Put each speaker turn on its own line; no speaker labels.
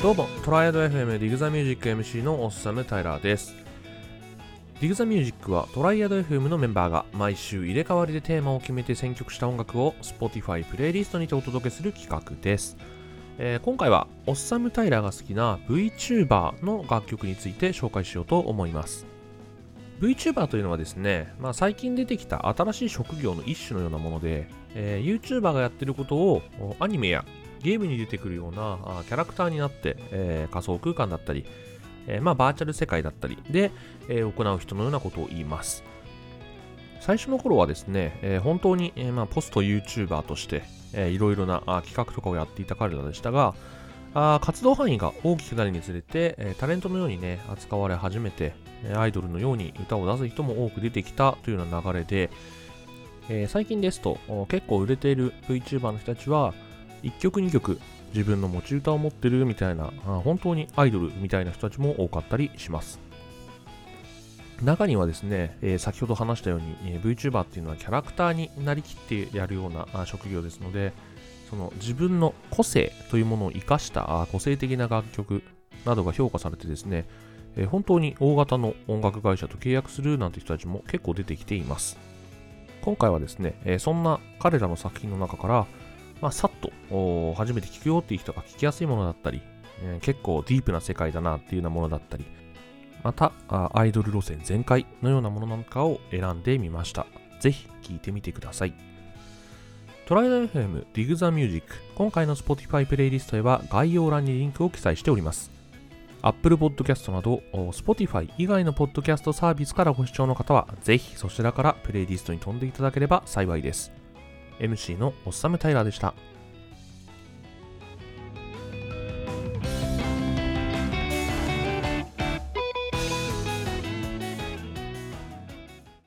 どうもトライアド FM ディグザミュージック MC のオッサム・タイラーです。 Dig the Music は Triad FM のメンバーが毎週入れ替わりでテーマを決めて選曲した音楽を Spotify プレイリストにてお届けする企画です、えー今回はオッサム・タイラーが好きな VTuber の楽曲について紹介しようと思います。VTuber というのはですね、まあ、最近出てきた新しい職業の一種のようなもので、えー YouTuber がやってることをアニメやゲームに出てくるようなキャラクターになって、えー仮想空間だったり、えーまあ、バーチャル世界だったりで、えー行う人のようなことを言います。最初の頃はですね、えー本当に、えーまあ、ポスト YouTuber として、えーいろいろなあ企画とかをやっていた彼らでしたが、あ活動範囲が大きくなるにつれて、えータレントのようにね、扱われ始めて、アイドルのように歌を出す人も多く出てきたというような流れで、えー最近ですと、結構売れている VTuber の人たちは、1曲2曲自分の持ち歌を持ってるみたいな、本当にアイドルみたいな人たちも多かったりします。中にはですね、えー先ほど話したように、えー VTuber っていうのはキャラクターになりきってやるような職業ですので、その自分の個性というものを生かしたあ個性的な楽曲などが評価されてですね、えー本当に大型の音楽会社と契約するなんて人たちも結構出てきています。今回はですね、えーそんな彼らの作品の中から、まあ、さっと初めて聞くよっていう人が聞きやすいものだったり、えー結構ディープな世界だなっていうようなものだったり、またあアイドル路線全開のようなものなんかを選んでみました。ぜひ聞いてみてください。トライダー FM ディグザミュージック今回の Spotify プレイリストへは概要欄にリンクを記載しております。Apple Podcast など Spotify 以外のポッドキャストサービスからご視聴の方はぜひそちらからプレイリストに飛んでいただければ幸いです。MC のオッサムタイラーでした。